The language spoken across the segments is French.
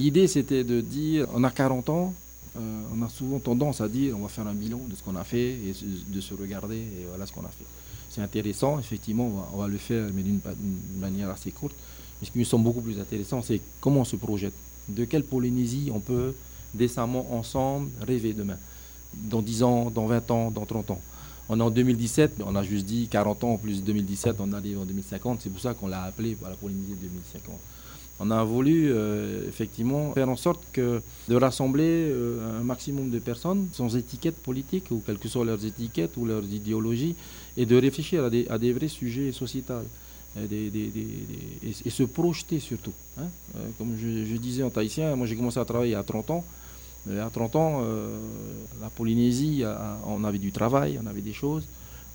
L'idée, c'était de dire, on a 40 ans, euh, on a souvent tendance à dire, on va faire un bilan de ce qu'on a fait et de se regarder, et voilà ce qu'on a fait. C'est intéressant, effectivement, on va, le faire, mais d'une manière assez courte. Mais ce qui me semble beaucoup plus intéressant, c'est comment on se projette. De quelle Polynésie on peut décemment ensemble rêver demain? Dans 10 ans, dans 20 ans, dans 30 ans? On est en 2017, on a juste dit 40 ans plus 2017, on arrive en 2050. C'est pour ça qu'on l'a appelé la Polynésie 2050. On a voulu euh, effectivement faire en sorte que de rassembler euh, un maximum de personnes sans étiquette politique ou quelles que soient leurs étiquettes ou leurs idéologies et de réfléchir à des, vrais sujets sociétals euh, et, se projeter surtout. Hein. comme je, disais en tahitien, moi j'ai commencé à travailler à 30 ans. À 30 ans, la Polynésie, on avait du travail, on avait des choses.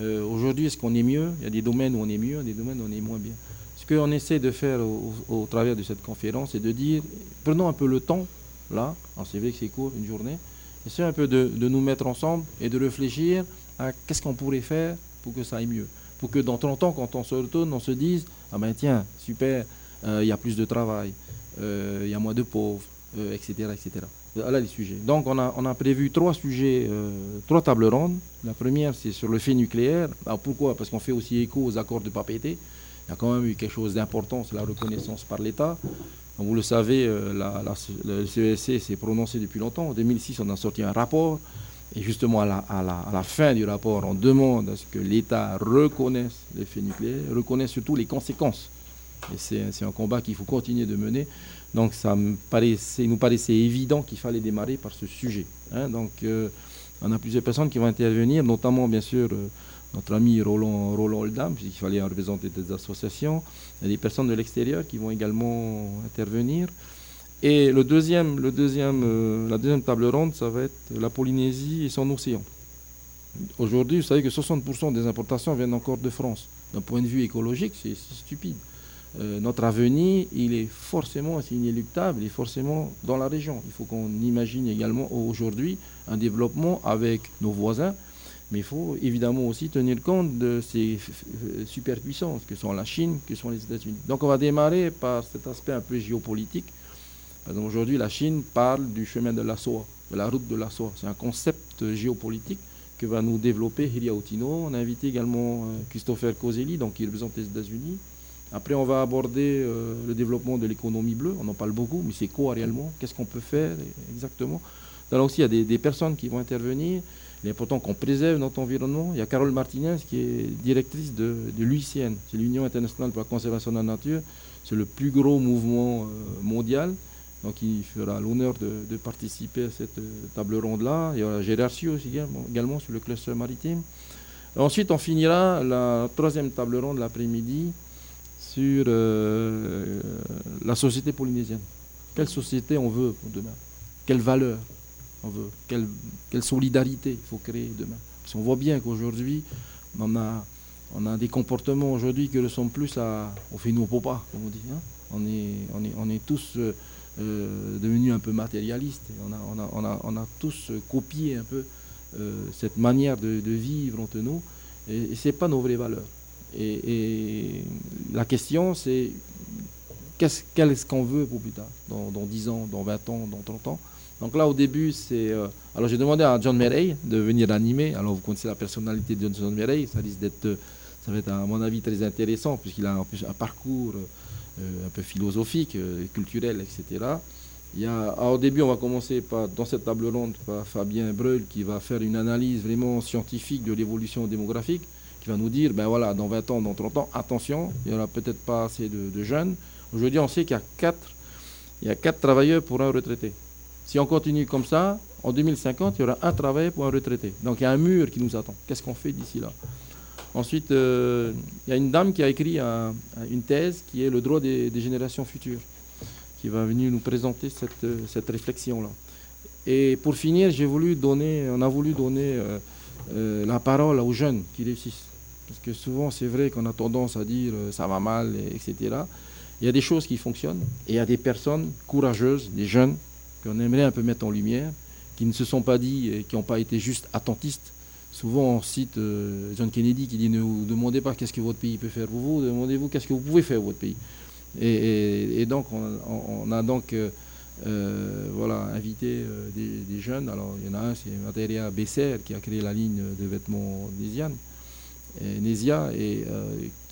Aujourd'hui, est-ce qu'on est mieux? Il y a des domaines où on est mieux, des domaines où on est moins bien. Ce qu'on essaie de faire au, travers de cette conférence, c'est de dire, prenons un peu le temps, là, c'est vrai que c'est court, une journée, essayons un peu de, nous mettre ensemble et de réfléchir à qu'est-ce qu'on pourrait faire pour que ça aille mieux. Pour que dans 30 ans, quand on se retourne, on se dise, ah ben tiens, super, euh, il y a plus de travail, euh, il y a moins de pauvres, etc., euh, etc. Voilà les sujets. Donc on a, prévu trois sujets, trois tables rondes. La première, c'est sur le fait nucléaire. Alors pourquoi? Parce qu'on fait aussi écho aux accords de Papété il y a quand même eu quelque chose d'important, c'est la reconnaissance par l'État. Vous le savez, euh, le CESC s'est prononcé depuis longtemps. En 2006, on a sorti un rapport. Et justement, à la, fin du rapport, on demande à ce que l'État reconnaisse les faits nucléaires, reconnaisse surtout les conséquences. Et c'est un combat qu'il faut continuer de mener. Donc, ça me paraissait, nous paraissait évident qu'il fallait démarrer par ce sujet. Hein. Donc, euh, on a plusieurs personnes qui vont intervenir, notamment, bien sûr, euh, notre ami Roland, Roland Oldham, puisqu'il fallait représenter des associations. Des personnes de l'extérieur qui vont également intervenir. Et le deuxième, euh, la deuxième table ronde, ça va être la Polynésie et son océan. Aujourd'hui, vous savez que 60% des importations viennent encore de France. D'un point de vue écologique, c'est stupide. Euh, notre avenir, il est forcément, inéluctable, il est forcément dans la région. Il faut qu'on imagine également aujourd'hui un développement avec nos voisins, mais il faut évidemment aussi tenir compte de ces superpuissances que sont la Chine, que sont les États-Unis. Donc on va démarrer par cet aspect un peu géopolitique. Par exemple, aujourd'hui, la Chine parle du chemin de la soie, de la route de la soie. C'est un concept géopolitique que va nous développer Hiria Otino. On a invité également euh, Christopher Coselli, donc qui représente les États-Unis. Après, on va aborder euh, le développement de l'économie bleue. On en parle beaucoup, mais c'est quoi réellement? Qu'est-ce qu'on peut faire exactement? Là aussi, il y a des personnes qui vont intervenir. Il est important qu'on préserve notre environnement. Il y a Carole Martinez qui est directrice de, l'UICN, c'est l'Union internationale pour la conservation de la nature. C'est le plus gros mouvement euh, mondial. Donc il fera l'honneur de, participer à cette euh, table ronde-là. Il y aura Gérard aussi également, sur le cluster maritime. ensuite, on finira la troisième table ronde l'après-midi sur euh, la société polynésienne. Quelle société on veut pour demain? Quelles valeurs on veut quelle, solidarité il faut créer demain. Parce qu'on voit bien qu'aujourd'hui, on a, on des comportements aujourd'hui qui ressemblent plus à au fait nous pas, comme on dit. Hein. On, est, on, est, on est tous euh, euh, devenus un peu matérialistes. On a, on a, on a, on a tous copié un peu euh, cette manière de, vivre entre nous. Et, ce n'est pas nos vraies valeurs. Et, la question, c'est qu'est-ce qu'on veut pour plus tard, dans, dans 10 ans, dans 20 ans, dans 30 ans? Donc là, au début, c'est. Euh, alors, j'ai demandé à John Murray de venir animer. Alors, vous connaissez la personnalité de John Murray. Ça risque d'être, euh, va être, à mon avis, très intéressant, puisqu'il a un parcours euh, un peu philosophique, culturel, etc. Il y a, au début, on va commencer par, dans cette table ronde par Fabien Breul, qui va faire une analyse vraiment scientifique de l'évolution démographique, qui va nous dire ben voilà, dans 20 ans, dans 30 ans, attention, il n'y aura peut-être pas assez de, jeunes. Aujourd'hui, on sait qu'il y a 4, il y a quatre travailleurs pour un retraité. Si on continue comme ça, en 2050, il y aura un travail pour un retraité. Donc il y a un mur qui nous attend. Qu'est-ce qu'on fait d'ici là? Ensuite, euh, il y a une dame qui a écrit une thèse qui est le droit des, générations futures, qui va venir nous présenter cette, euh, réflexion-là. Et pour finir, j'ai voulu donner, on a voulu donner euh, la parole aux jeunes qui réussissent. Parce que souvent, c'est vrai qu'on a tendance à dire ça va mal, etc. Il y a des choses qui fonctionnent et il y a des personnes courageuses, des jeunes, qu'on aimerait un peu mettre en lumière, qui ne se sont pas dit et qui n'ont pas été juste attentistes. Souvent, on cite euh, John Kennedy qui dit ne vous demandez pas qu'est-ce que votre pays peut faire pour vous, demandez-vous qu'est-ce que vous pouvez faire pour votre pays. Et, donc, on, a donc euh, voilà, inviter des, jeunes. Alors, il y en a un, c'est Materia Besser qui a créé la ligne de vêtements Nésia, et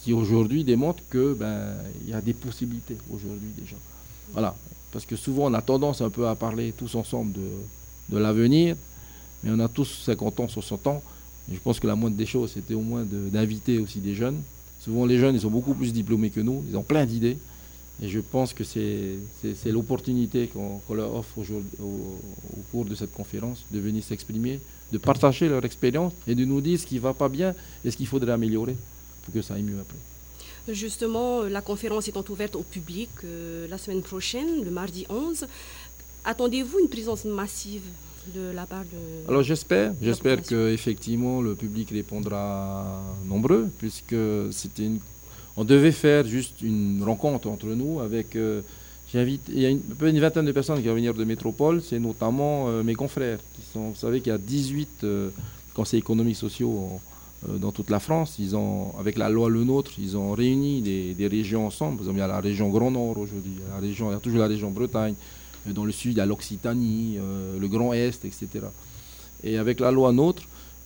qui aujourd'hui démontre que ben y a des possibilités aujourd'hui déjà. Voilà, parce que souvent on a tendance un peu à parler tous ensemble de, l'avenir, mais on a tous 50 ans, 60 ans. je pense que la moindre des choses, c'était au moins d'inviter aussi des jeunes. Souvent les jeunes, ils sont beaucoup plus diplômés que nous, ils ont plein d'idées. Et je pense que c'est l'opportunité qu'on leur offre au, cours de cette conférence de venir s'exprimer, de partager leur expérience et de nous dire ce qui ne va pas bien et ce qu'il faudrait améliorer pour que ça aille mieux après. Justement, la conférence étant ouverte au public euh, la semaine prochaine, le mardi 11, attendez-vous une présence massive de la part de... Alors j'espère, j'espère qu'effectivement le public répondra nombreux, puisque c'était une... On devait faire juste une rencontre entre nous avec... Euh, j'invite, il y a une, peu une vingtaine de personnes qui vont venir de métropole, c'est notamment euh, mes confrères. Qui sont, vous savez qu'il y a 18 conseils économiques sociaux euh, dans toute la France. Ils ont, avec la loi Le Nôtre, ils ont réuni des, régions ensemble. il y a la région Grand Nord aujourd'hui, il, y a toujours la région Bretagne. Euh, dans le sud, il y a l'Occitanie, euh, le Grand Est, etc. Et avec la loi Nôtre,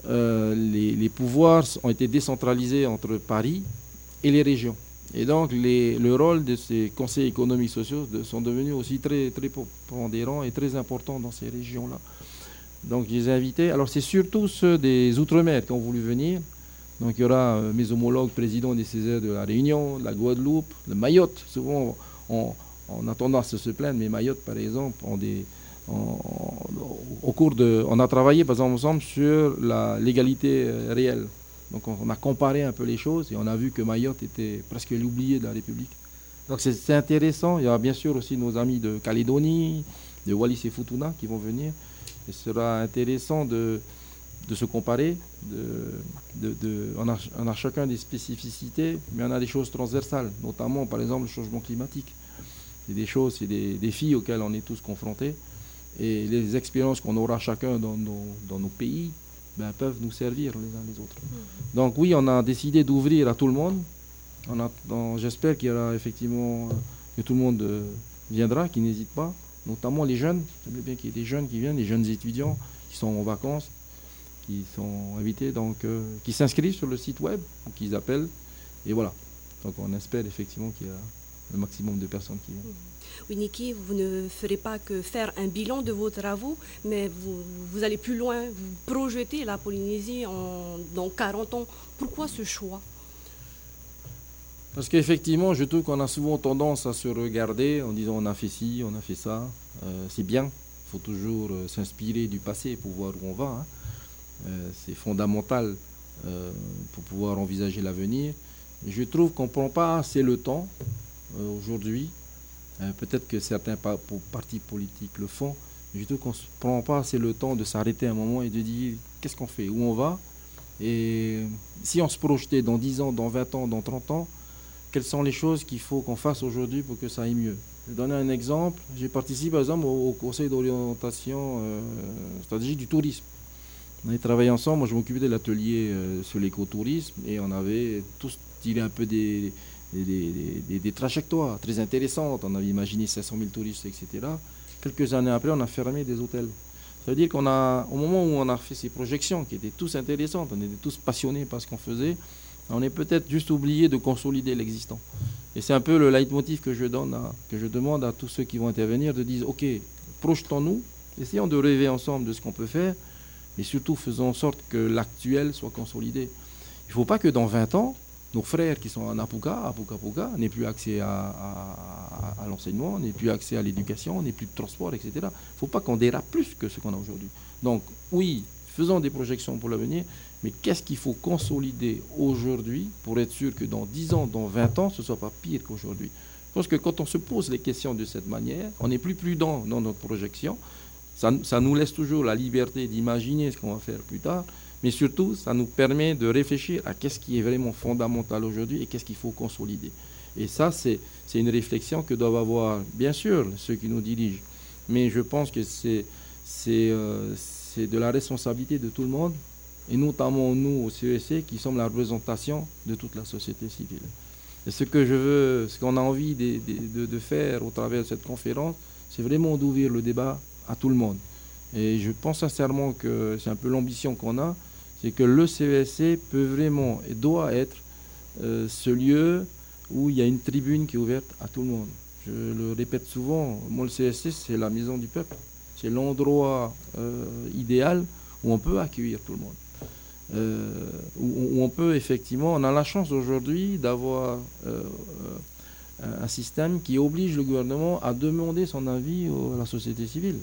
les, pouvoirs ont été décentralisés entre Paris et les régions. Et donc, le rôle de ces conseils économiques sociaux sont devenus aussi très, très pondérants et très importants dans ces régions-là. Donc je les ai invités. Alors c'est surtout ceux des Outre-mer qui ont voulu venir. Donc il y aura euh, mes homologues présidents des Césaires de la Réunion, de la Guadeloupe, de Mayotte. Souvent on, a tendance à se plaindre, mais Mayotte par exemple, on, au cours de, on a travaillé par exemple ensemble sur la légalité euh, réelle. Donc on, a comparé un peu les choses et on a vu que Mayotte était presque l'oublié de la République. Donc c'est intéressant. Il y a bien sûr aussi nos amis de Calédonie, de Wallis et Futuna qui vont venir. Il sera intéressant de, de se comparer. De, de, on, a, chacun des spécificités, mais on a des choses transversales, notamment par exemple le changement climatique. C'est des choses, c'est des défis auxquels on est tous confrontés. Et les expériences qu'on aura chacun dans nos, dans nos pays ben, peuvent nous servir les uns les autres. Mmh. Donc oui, on a décidé d'ouvrir à tout le monde. J'espère qu'il y aura effectivement que tout le monde euh, viendra, qui n'hésite pas notamment les jeunes. J'aimerais bien qu'il y ait des jeunes qui viennent, des jeunes étudiants qui sont en vacances, qui sont invités, donc euh, qui s'inscrivent sur le site web ou qu'ils appellent. Et voilà. Donc on espère effectivement qu'il y a le maximum de personnes qui viennent. Oui, Niki, vous ne ferez pas que faire un bilan de vos travaux, mais vous, vous allez plus loin, vous projetez la Polynésie dans 40 ans. Pourquoi ce choix? Parce qu'effectivement, je trouve qu'on a souvent tendance à se regarder en disant on a fait ci, on a fait ça. Euh, c'est bien. Il faut toujours euh, s'inspirer du passé pour voir où on va. Hein. Euh, c'est fondamental pour pouvoir envisager l'avenir. Je trouve qu'on ne prend pas assez le temps aujourd'hui. Peut-être que certains partis politiques le font. Mais je trouve qu'on ne prend pas assez le temps de s'arrêter un moment et de dire qu'est-ce qu'on fait, où on va? Et si on se projetait dans 10 ans, dans 20 ans, dans 30 ans, quelles sont les choses qu'il faut qu'on fasse aujourd'hui pour que ça aille mieux. Je vais donner un exemple. J'ai participé par exemple au, conseil d'orientation euh, stratégique du tourisme. On avait travaillé ensemble, moi je m'occupais de l'atelier euh, sur l'écotourisme et on avait tous tiré un peu des, des, trajectoires très intéressantes. On avait imaginé 500 000 touristes, etc. Quelques années après, on a fermé des hôtels. Ça veut dire qu'on a, au moment où on a fait ces projections qui étaient tous intéressantes, on était tous passionnés par ce qu'on faisait, on est peut-être juste oublié de consolider l'existant. Et c'est un peu le leitmotiv que je, donne que je demande à tous ceux qui vont intervenir de dire, OK, projetons-nous, essayons de rêver ensemble de ce qu'on peut faire, et surtout faisons en sorte que l'actuel soit consolidé. Il ne faut pas que dans 20 ans, nos frères qui sont en Apuka, Apuka Puka, n'aient plus accès à, à l'enseignement, n'aient plus accès à l'éducation, n'aient plus de transport, etc. Il ne faut pas qu'on dérape plus que ce qu'on a aujourd'hui. Donc oui, faisons des projections pour l'avenir, mais qu'est-ce qu'il faut consolider aujourd'hui pour être sûr que dans 10 ans, dans 20 ans, ce ne soit pas pire qu'aujourd'hui? Je pense que quand on se pose les questions de cette manière, on est plus prudent dans notre projection. Ça, ça nous laisse toujours la liberté d'imaginer ce qu'on va faire plus tard, mais surtout, ça nous permet de réfléchir à qu'est-ce qui est vraiment fondamental aujourd'hui et qu'est-ce qu'il faut consolider. Et ça, c'est une réflexion que doivent avoir, bien sûr, ceux qui nous dirigent. Mais je pense que c'est euh, de la responsabilité de tout le monde et notamment nous au CEC qui sommes la représentation de toute la société civile. Et ce que je veux, ce qu'on a envie de, faire au travers de cette conférence, c'est vraiment d'ouvrir le débat à tout le monde. Et je pense sincèrement que c'est un peu l'ambition qu'on a, c'est que le CESC peut vraiment et doit être euh, ce lieu où il y a une tribune qui est ouverte à tout le monde. Je le répète souvent, moi le CSC c'est la maison du peuple. C'est l'endroit euh, idéal où on peut accueillir tout le monde. Euh, où, on peut effectivement, on a la chance aujourd'hui d'avoir un système qui oblige le gouvernement à demander son avis à la société civile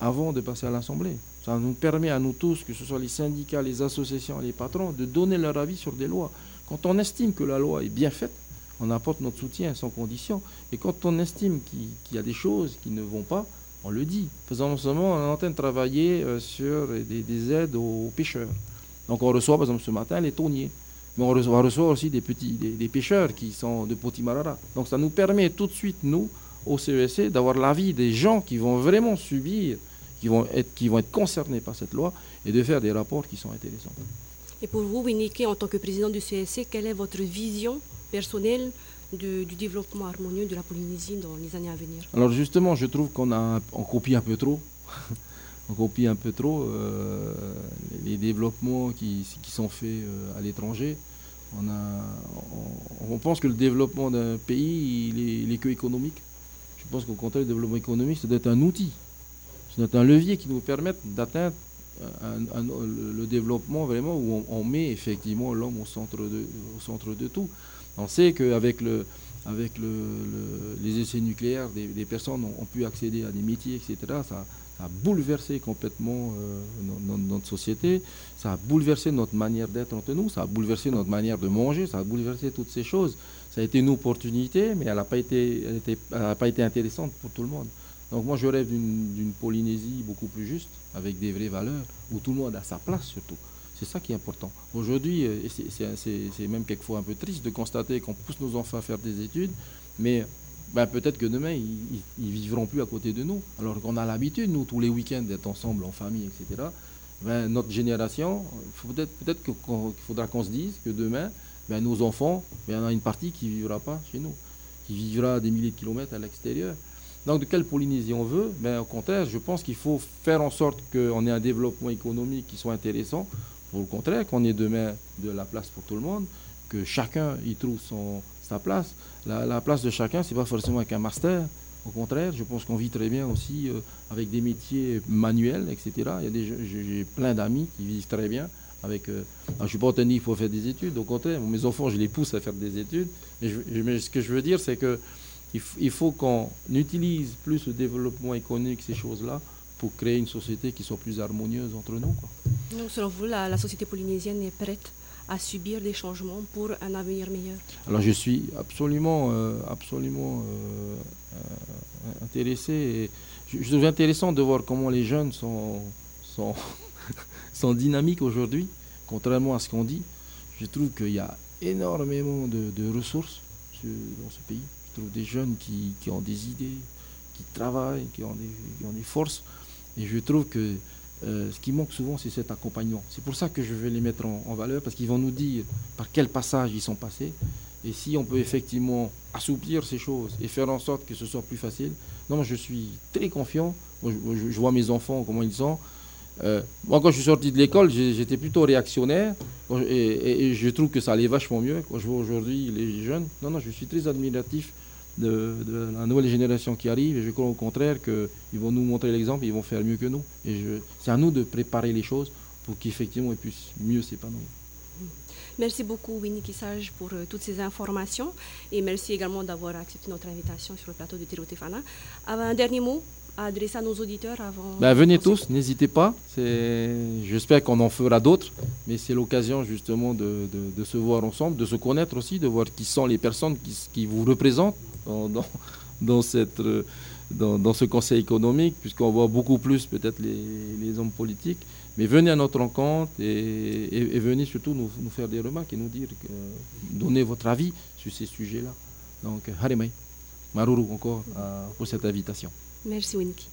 avant de passer à l'Assemblée. Ça nous permet à nous tous, que ce soit les syndicats, les associations, les patrons, de donner leur avis sur des lois. Quand on estime que la loi est bien faite, on apporte notre soutien sans condition. Et quand on estime qu'il y a des choses qui ne vont pas, on le dit. Faisant seulement, on est en train de travailler euh, sur des, aides aux pêcheurs. Donc on reçoit, par exemple, ce matin, les tonniers. Mais on reçoit, aussi des petits des, pêcheurs qui sont de Potimarara. Donc ça nous permet tout de suite, nous, au CESC, d'avoir l'avis des gens qui vont vraiment subir, qui vont, être, qui vont être concernés par cette loi et de faire des rapports qui sont intéressants. Et pour vous, Winiki, en tant que président du CESC, quelle est votre vision personnelle du, développement harmonieux de la Polynésie dans les années à venir Alors justement, je trouve qu'on a on copie un peu trop. on copie un peu trop euh, les, développements qui, sont faits euh, à l'étranger. On, on, pense que le développement d'un pays, il est, que économique. Je pense qu'au contraire, le développement économique, ça doit être un outil. Ça doit être un levier qui nous permette d'atteindre le développement vraiment où on, met effectivement l'homme au au centre de tout. On sait qu'avec le, avec les essais nucléaires, des, personnes ont, pu accéder à des métiers, etc. Ça, a bouleversé complètement euh, notre société, ça a bouleversé notre manière d'être entre nous, ça a bouleversé notre manière de manger, ça a bouleversé toutes ces choses. Ça a été une opportunité, mais elle n'a pas été intéressante pour tout le monde. Donc moi je rêve d'une Polynésie beaucoup plus juste, avec des vraies valeurs, où tout le monde a sa place surtout. C'est ça qui est important. Aujourd'hui, euh, c'est même quelquefois un peu triste de constater qu'on pousse nos enfants à faire des études, mais ben, peut-être que demain, ils, ne vivront plus à côté de nous. Alors qu'on a l'habitude, nous, tous les week-ends, d'être ensemble en famille, etc. Ben, notre génération, peut-être peut, qu'il faudra qu'on se dise que demain, ben, nos enfants, il y en a une partie qui ne vivra pas chez nous, qui vivra des milliers de kilomètres à l'extérieur. Donc de quelle Polynésie on veut? Au contraire, je pense qu'il faut faire en sorte qu'on ait un développement économique qui soit intéressant au contraire, qu'on ait demain de la place pour tout le monde, que chacun y trouve sa place. La, place de chacun, c'est pas forcément avec un master. Au contraire, je pense qu'on vit très bien aussi euh, avec des métiers manuels, etc. Il y a j'ai plein d'amis qui vivent très bien avec. Euh, je suis pas entendu qu'il faut faire des études. Au contraire, mes enfants, je les pousse à faire des études. Mais, ce que je veux dire, c'est que il faut qu'on utilise plus le développement économique, ces choses-là, pour créer une société qui soit plus harmonieuse entre nous. Donc, selon vous, la, société polynésienne est prête à subir des changements pour un avenir meilleur? Alors je suis absolument, euh, absolument euh, euh, intéressé. Et je, trouve intéressant de voir comment les jeunes sont, sont, sont dynamiques aujourd'hui, contrairement à ce qu'on dit. Je trouve qu'il y a énormément de, ressources dans ce pays. Je trouve des jeunes qui, qui ont des idées, qui travaillent, qui ont des, qui ont des forces. Et je trouve que euh, ce qui manque souvent, c'est cet accompagnement. C'est pour ça que je vais les mettre en, valeur, parce qu'ils vont nous dire par quel passage ils sont passés. Et si on peut effectivement assouplir ces choses et faire en sorte que ce soit plus facile, non, je suis très confiant. je, vois mes enfants, comment ils sont. Euh, moi, quand je suis sorti de l'école, j'étais plutôt réactionnaire. Et, et, je trouve que ça allait vachement mieux. Quand je vois aujourd'hui les jeunes, non, non, je suis très admiratif de, la nouvelle génération qui arrive. Et je crois au contraire qu'ils vont nous montrer l'exemple, ils vont faire mieux que nous. Et c'est à nous de préparer les choses pour qu'effectivement ils puissent mieux s'épanouir. Merci beaucoup Winnie Kissage pour euh, toutes ces informations et merci également d'avoir accepté notre invitation sur le plateau de Tirotefana. Un dernier mot à adresser à nos auditeurs avant. Ben, venez tous, n'hésitez pas. J'espère qu'on en fera d'autres, mais c'est l'occasion justement de, se voir ensemble, de se connaître aussi, de voir qui sont les personnes qui vous représentent dans, dans, cette, euh, dans, dans, ce conseil économique, puisqu'on voit beaucoup plus peut-être les, les, hommes politiques. Mais venez à notre rencontre et, et, venez surtout nous, faire des remarques et nous dire, que, donner votre avis sur ces sujets-là. Donc, Harimai, Maruru encore euh, pour cette invitation. Merci Winky.